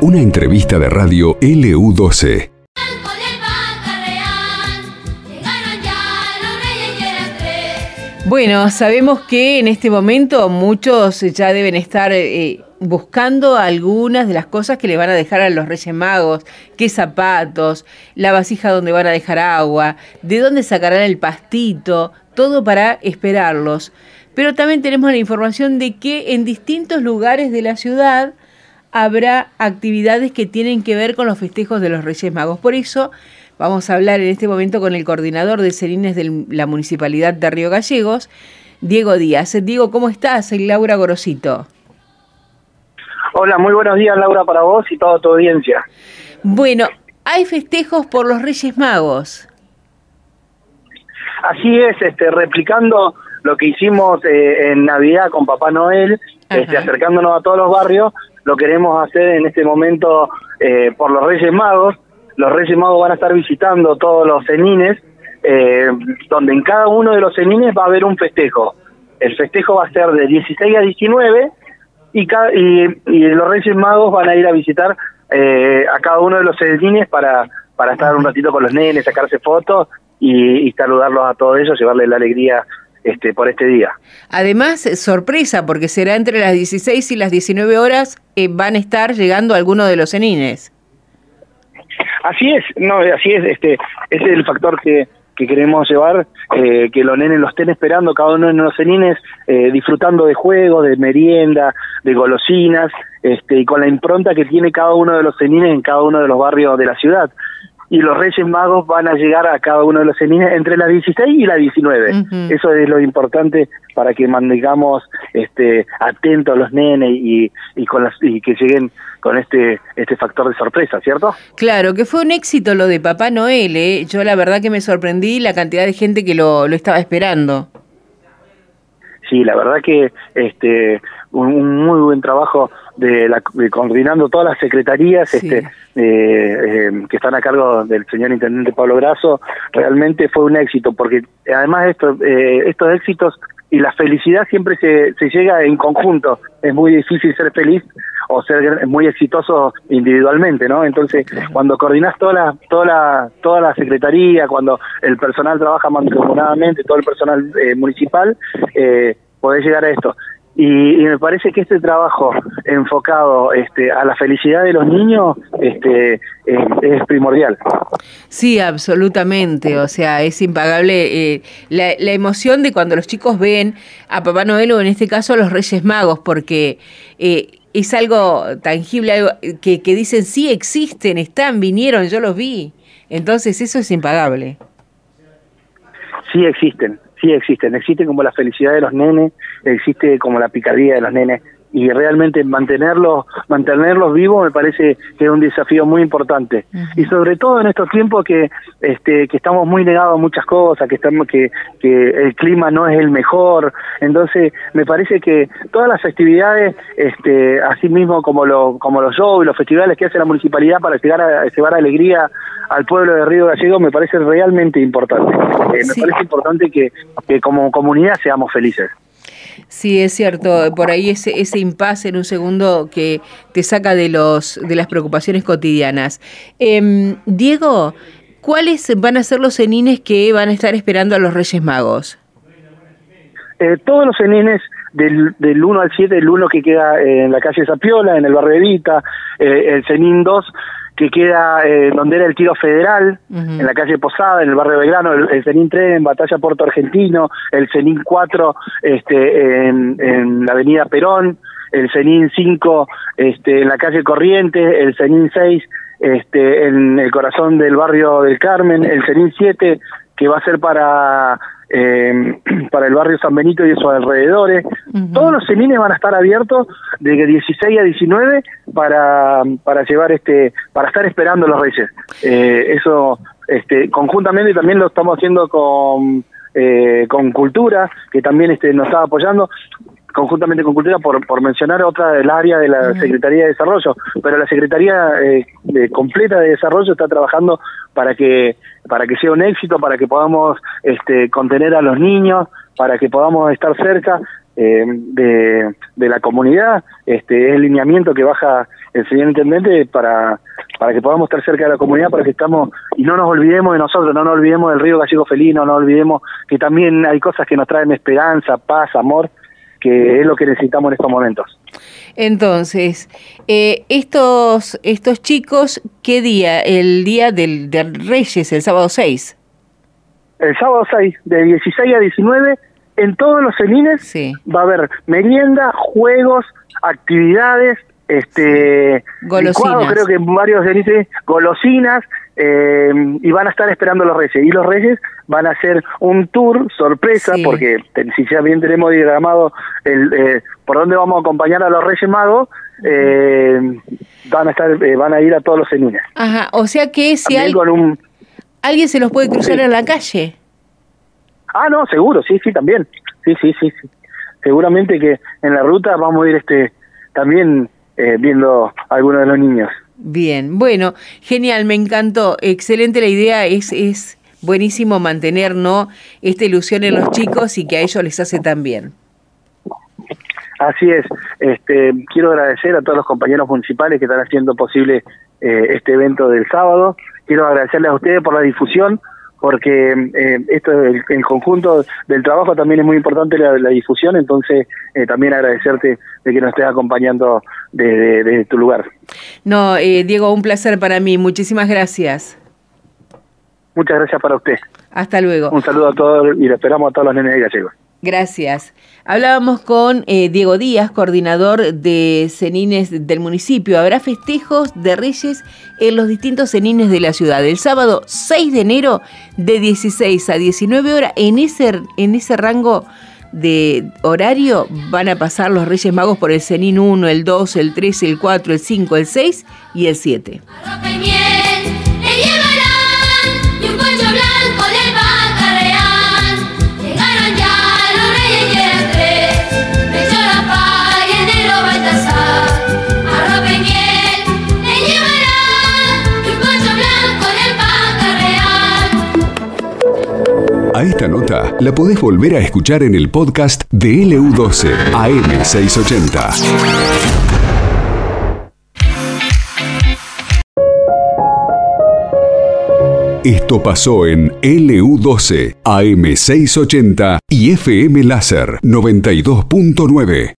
Una entrevista de radio LU12. Bueno, sabemos que en este momento muchos ya deben estar eh, buscando algunas de las cosas que le van a dejar a los Reyes Magos, qué zapatos, la vasija donde van a dejar agua, de dónde sacarán el pastito, todo para esperarlos. Pero también tenemos la información de que en distintos lugares de la ciudad habrá actividades que tienen que ver con los festejos de los Reyes Magos. Por eso Vamos a hablar en este momento con el coordinador de Serines de la Municipalidad de Río Gallegos, Diego Díaz. Diego, ¿cómo estás? Soy Laura Gorosito. Hola, muy buenos días Laura para vos y toda tu audiencia. Bueno, hay festejos por los Reyes Magos. Así es, este, replicando lo que hicimos eh, en Navidad con Papá Noel, este, acercándonos a todos los barrios, lo queremos hacer en este momento eh, por los Reyes Magos, los Reyes Magos van a estar visitando todos los cenines, eh, donde en cada uno de los cenines va a haber un festejo. El festejo va a ser de 16 a 19 y, y, los Reyes Magos van a ir a visitar eh, a cada uno de los cenines para, para estar un ratito con los nenes, sacarse fotos y, saludarlos a todos ellos, llevarles la alegría este, por este día. Además, sorpresa, porque será entre las 16 y las 19 horas, eh, van a estar llegando algunos de los cenines. Así es, no, así es, este, ese es el factor que, que queremos llevar, eh, que los nenes los estén esperando cada uno en los cenines, eh, disfrutando de juegos, de merienda, de golosinas, este, y con la impronta que tiene cada uno de los cenines en cada uno de los barrios de la ciudad y los Reyes Magos van a llegar a cada uno de los cenines entre las 16 y las 19. Eso es lo importante para que mantengamos este, atentos a los nenes y, y, con las, y que lleguen con este, este factor de sorpresa, ¿cierto? Claro, que fue un éxito lo de Papá Noel. ¿eh? Yo la verdad que me sorprendí la cantidad de gente que lo, lo estaba esperando. Sí, la verdad que este un muy buen trabajo de, la, coordinando todas las secretarías este, eh, eh, que están a cargo del señor intendente Pablo Grasso, realmente fue un éxito, porque además esto, eh, estos éxitos y la felicidad siempre se, se llega en conjunto, es muy difícil ser feliz o ser muy exitoso individualmente, ¿no? Entonces, cuando coordinas toda la, toda la, toda la secretaría, cuando el personal trabaja mancomunadamente, todo el personal municipal, eh, podés llegar a esto. Y, me parece que este trabajo enfocado este, a la felicidad de los niños este, es, primordial. Sí, absolutamente. O sea, es impagable eh, la, emoción de cuando los chicos ven a Papá Noel o en este caso a los Reyes Magos, porque eh, es algo tangible, algo que, que dicen sí existen, están, vinieron, yo los vi. Entonces eso es impagable. Sí existen, sí existen, existen como la felicidad de los nenes, existe como la picardía de los nenes y realmente mantenerlos mantenerlos vivos me parece que es un desafío muy importante y sobre todo en estos tiempos que este que estamos muy negados a muchas cosas que estamos que que el clima no es el mejor entonces me parece que todas las festividades este así mismo como lo como los shows y los festivales que hace la municipalidad para llegar a llevar alegría al pueblo de Río Gallego me parece realmente importante. Eh, me parece importante que, como comunidad seamos felices. Sí, es cierto. Por ahí ese, ese impasse en un segundo que te saca de, los, de las preocupaciones cotidianas. Em, Diego, ¿cuáles van a ser los cenines que van a estar esperando a los Reyes Magos? Eh, todos los cenines del, del 1 al 7, el 1 que queda en la calle Zapiola, en el barrio Evita, eh, el cenin 2 que queda eh, donde era el tiro federal, en la calle Posada, en el barrio Belgrano, el, el CENIN 3 en Batalla Puerto Argentino, el CENIN 4 este, en, en la avenida Perón, el CENIN 5 este, en la calle Corrientes, el CENIN 6 este, en el corazón del barrio del Carmen, el CENIN 7 que va a ser para eh, para el barrio San Benito y sus alrededores. Todos los semines van a estar abiertos de 16 a 19 para, para llevar este, para estar esperando los reyes. Eh, eso, este, conjuntamente también lo estamos haciendo con, eh, con Cultura, que también este, nos está apoyando conjuntamente con Cultura, por, por mencionar otra del área de la Secretaría de Desarrollo, pero la Secretaría eh, completa de Desarrollo está trabajando para que para que sea un éxito, para que podamos este, contener a los niños, para que podamos estar cerca eh, de, de, la comunidad, este, es el lineamiento que baja el señor intendente para, para que podamos estar cerca de la comunidad, para que estamos y no nos olvidemos de nosotros, no nos olvidemos del río Gallego Felino, no nos olvidemos que también hay cosas que nos traen esperanza, paz, amor, que es lo que necesitamos en estos momentos. Entonces, eh, estos, estos chicos, ¿qué día? El día del, del Reyes, el sábado 6. El sábado 6, de 16 a 19 en todos los celines va a haber merienda, juegos, actividades, este, golosinas. creo que varios celines, golosinas, eh, y van a estar esperando los reyes. Y los reyes van a hacer un tour sorpresa, porque si ya bien tenemos diagramado el, eh, por dónde vamos a acompañar a los reyes magos, eh, van a estar van a ir a todos los celines. Ajá, o sea que si hay, alguien se los puede cruzar en la calle. Ah, no, seguro, sí, sí, también. Sí, sí, sí, sí. Seguramente que en la ruta vamos a ir este también eh, viendo a algunos de los niños. Bien, bueno, genial, me encantó. Excelente la idea, es, es buenísimo mantener ¿no? esta ilusión en los chicos y que a ellos les hace tan bien. Así es. Este, quiero agradecer a todos los compañeros municipales que están haciendo posible eh, este evento del sábado. Quiero agradecerles a ustedes por la difusión, porque eh, esto el, conjunto del trabajo también es muy importante la, difusión, entonces eh, también agradecerte de que nos estés acompañando desde tu lugar. No, eh, Diego, un placer para mí, muchísimas gracias. Muchas gracias para usted. Hasta luego. Un saludo a todos y le esperamos a todos los nenes de gallegos. Gracias. Hablábamos con eh, Diego Díaz, coordinador de cenines del municipio. Habrá festejos de Reyes en los distintos cenines de la ciudad. El sábado 6 de enero de 16 a 19 horas. En ese, en ese rango de horario van a pasar los Reyes Magos por el cenín 1, el 2, el 3, el 4, el 5, el 6 y el 7. Esta nota la podés volver a escuchar en el podcast de LU12 AM680. Esto pasó en LU12 AM680 y FM Láser 92.9.